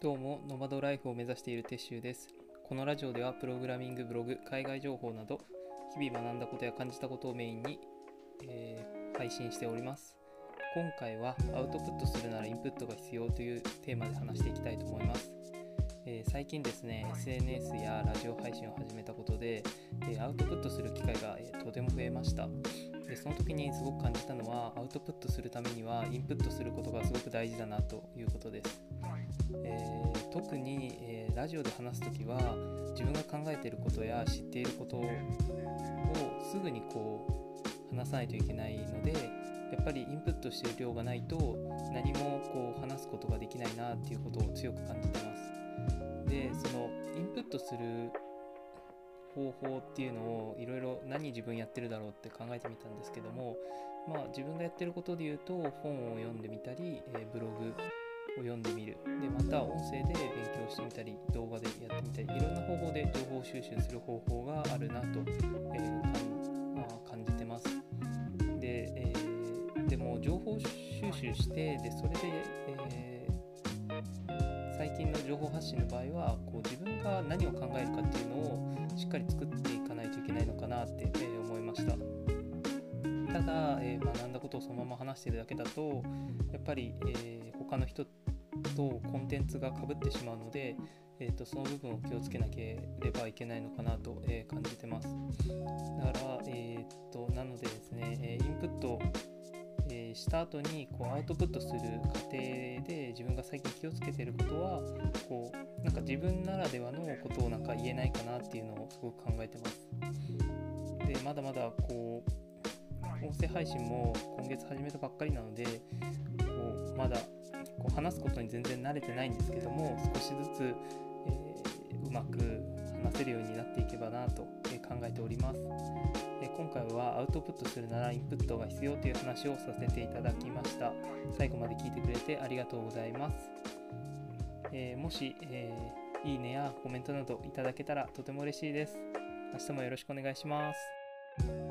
どうも、ノマドライフを目指している鉄州です。このラジオでは、プログラミングブログ、海外情報など、日々学んだことや感じたことをメインに、えー配信しております。今回は、アウトプットするならインプットが必要というテーマで話していきたいと思います。えー最近ですね、SNS やラジオ配信を始めたことで、えーアウトプットする機会が、えーとても増えました。でその時にすごく感じたのは、アウトプットするためには、インプットすることがすごく大事だなということです。えー特に、えーラジオで話す時は自分が考えていることや知っていることをすぐにこう話さないといけないのでやっぱりインプットしている量がないと何もこう話すことができないなっていうことを強く感じてます。でそのインプットする方法っていうのをいろいろ何自分やってるだろうって考えてみたんですけどもまあ自分がやってることで言うと本を読んでみたり、えブログを読んでみる。でまた音声で勉強してみたり動画でやってみたりいろんな方法で情報収集する方法があるなと、えーまあ感じてます。で,、えーでも情報収集してでそれで、えー最近の情報発信の場合はこう自分が何を考えるかっていうのをっかり作っていかないといけないのかなって、えー思いました。ただ、えー学んだことをそのまま話しているだけだとやっぱり、えー他の人とコンテンツがかぶってしまうので、えー、とその部分を気をつけなければいけないのかなと、えー感じてます。だから、えー、となのでですね、えーインプット、した後にこうアウトプットする過程で自分が最近気をつけてることはこうなんか自分ならではのことをなんか言えないかなっていうのをすごく考えてます。でまだまだこう音声配信も今月始めたばっかりなのでこうまだこう話すことに全然慣れてないんですけども少しずつ、えーうまく話せるようになっていけばなと、考えております、今回はアウトプットするならインプットが必要という話をさせていただきました。最後まで聞いてくれてありがとうございます、えもし、えいいねやコメントなどいただけたらとても嬉しいです。明日もよろしくお願いします。